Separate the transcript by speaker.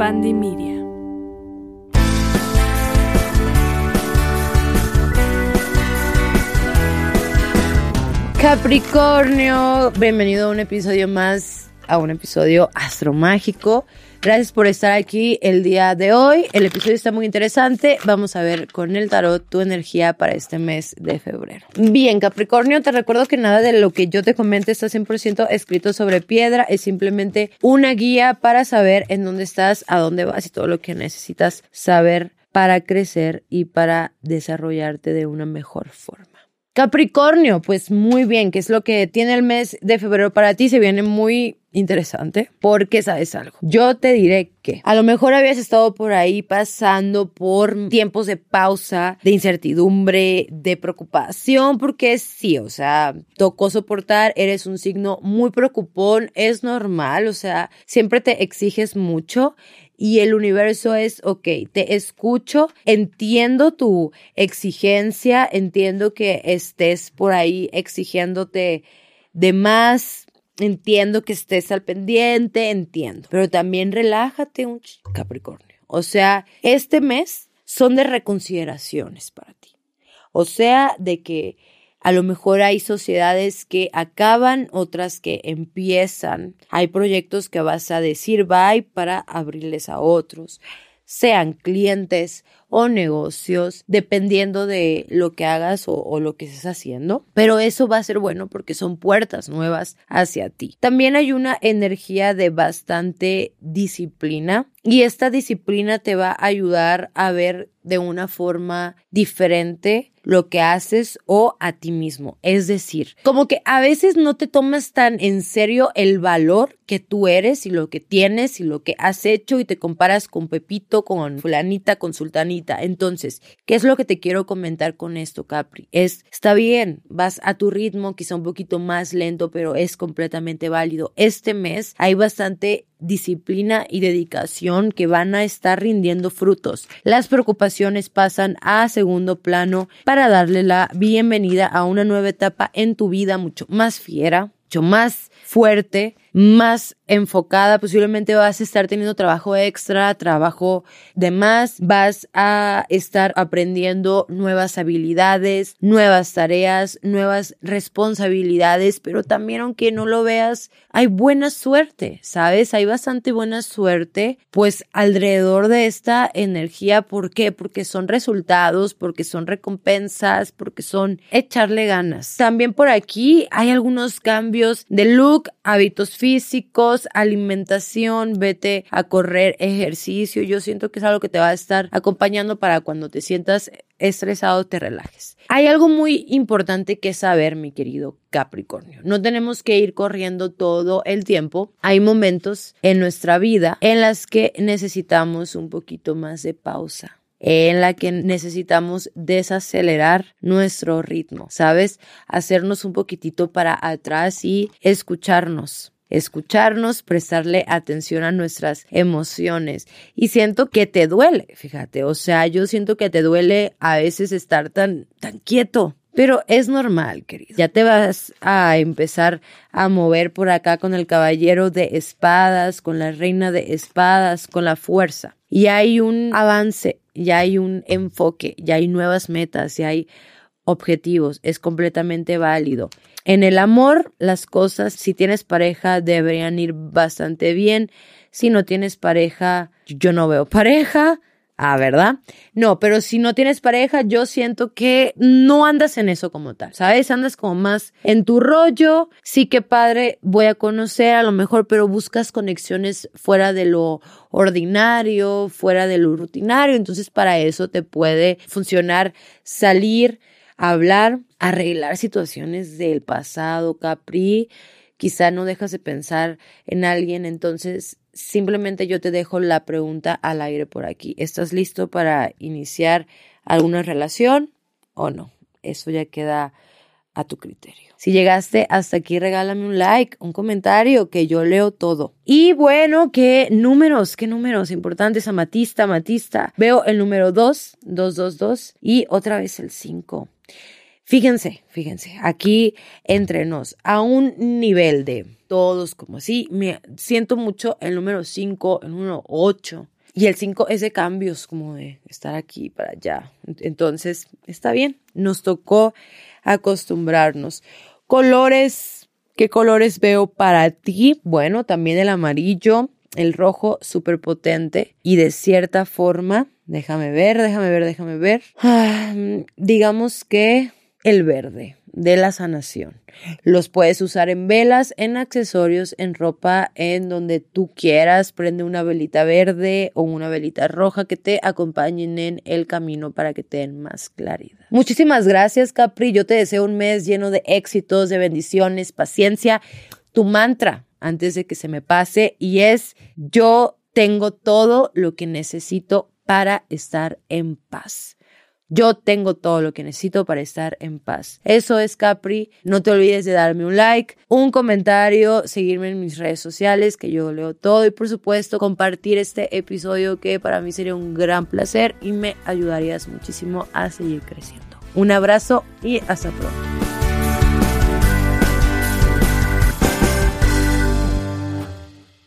Speaker 1: Media.
Speaker 2: Capricornio, bienvenido a un episodio más, a un episodio astromágico. Gracias por estar aquí el día de hoy. El episodio está muy interesante. Vamos a ver con el tarot tu energía para este mes de febrero. Bien, Capricornio, te recuerdo que nada de lo que yo te comente está 100% escrito sobre piedra. Es simplemente una guía para saber en dónde estás, a dónde vas y todo lo que necesitas saber para crecer y para desarrollarte de una mejor forma. Capricornio, pues muy bien, ¿qué es lo que tiene el mes de febrero para ti? Se viene muy interesante porque sabes algo. Yo te diré que a lo mejor habías estado por ahí pasando por tiempos de pausa, de incertidumbre, de preocupación, porque sí, o sea, tocó soportar, eres un signo muy preocupón, es normal, o sea, siempre te exiges mucho y el universo es, ok, te escucho, entiendo tu exigencia, entiendo que estés por ahí exigiéndote de más, entiendo que estés al pendiente, entiendo, pero también relájate un Capricornio. O sea, este mes son de reconsideraciones para ti. O sea, de que a lo mejor hay sociedades que acaban, otras que empiezan. Hay proyectos que vas a decir bye para abrirles a otros, sean clientes o negocios, dependiendo de lo que hagas o, lo que estés haciendo. Pero eso va a ser bueno porque son puertas nuevas hacia ti. También hay una energía de bastante disciplina y esta disciplina te va a ayudar a ver de una forma diferente lo que haces o a ti mismo. Es decir, como que a veces no te tomas tan en serio el valor que tú eres y lo que tienes y lo que has hecho y te comparas con Pepito, con fulanita, con sultanita. Entonces, ¿qué es lo que te quiero comentar con esto, Capri? Es, está bien, vas a tu ritmo, quizá un poquito más lento, pero es completamente válido. Este mes hay bastante disciplina y dedicación que van a estar rindiendo frutos. Las preocupaciones pasan a segundo plano para darle la bienvenida a una nueva etapa en tu vida mucho más fiera, mucho más fuerte, más enfocada, posiblemente vas a estar teniendo trabajo extra, trabajo de más, vas a estar aprendiendo nuevas habilidades, nuevas tareas, nuevas responsabilidades, pero también aunque no lo veas, hay buena suerte, ¿sabes? Hay bastante buena suerte, pues alrededor de esta energía, ¿por qué? Porque son resultados, porque son recompensas, porque son echarle ganas. También por aquí hay algunos cambios de look, hábitos físicos, alimentación, vete a correr, ejercicio. Yo siento que es algo que te va a estar acompañando para cuando te sientas estresado, te relajes. Hay algo muy importante que saber, mi querido Capricornio. No tenemos que ir corriendo todo el tiempo. Hay momentos en nuestra vida en las que necesitamos un poquito más de pausa en la que necesitamos desacelerar nuestro ritmo, ¿sabes? Hacernos un poquitito para atrás y escucharnos escucharnos, prestarle atención a nuestras emociones. Y siento que te duele, fíjate, o sea, yo siento que te duele a veces estar tan, tan quieto. Pero es normal, querido. Ya te vas a empezar a mover por acá con el caballero de espadas, con la reina de espadas, con la fuerza. Y hay un avance, ya hay un enfoque, ya hay nuevas metas, ya hay objetivos. Es completamente válido. En el amor, las cosas, si tienes pareja, deberían ir bastante bien. Si no tienes pareja, yo no veo pareja. Ah, ¿verdad? No, pero si no tienes pareja, yo siento que no andas en eso como tal, ¿sabes? Andas como más en tu rollo. Sí que padre, voy a conocer a lo mejor, pero buscas conexiones fuera de lo ordinario, fuera de lo rutinario. Entonces, para eso te puede funcionar salir hablar, arreglar situaciones del pasado, Capri. Quizá no dejas de pensar en alguien, entonces simplemente yo te dejo la pregunta al aire por aquí. ¿Estás listo para iniciar alguna relación o no? Eso ya queda a tu criterio. Si llegaste hasta aquí, regálame un like, un comentario, que yo leo todo. Y bueno, qué números, qué números importantes. Amatista, amatista. Veo el número 2, 222 y otra vez el 5. Fíjense, fíjense, aquí entre nos, a un nivel de todos como así, me siento mucho el número 5, el número 8. Y el 5 es de cambios, como de estar aquí para allá. Entonces, está bien, nos tocó acostumbrarnos. Colores, ¿qué colores veo para ti? Bueno, también el amarillo, el rojo súper potente y de cierta forma, déjame ver, déjame ver, déjame ver, ah, digamos que el verde de la sanación. Los puedes usar en velas, en accesorios, en ropa, en donde tú quieras. Prende una velita verde o una velita roja que te acompañen en el camino para que te den más claridad. Muchísimas gracias, Capri. Yo te deseo un mes lleno de éxitos, de bendiciones, paciencia. Tu mantra antes de que se me pase y es yo tengo todo lo que necesito para estar en paz. Yo tengo todo lo que necesito para estar en paz. Eso es Capri. No te olvides de darme un like, un comentario, seguirme en mis redes sociales, que yo leo todo y por supuesto compartir este episodio que para mí sería un gran placer y me ayudarías muchísimo a seguir creciendo. Un abrazo y hasta pronto.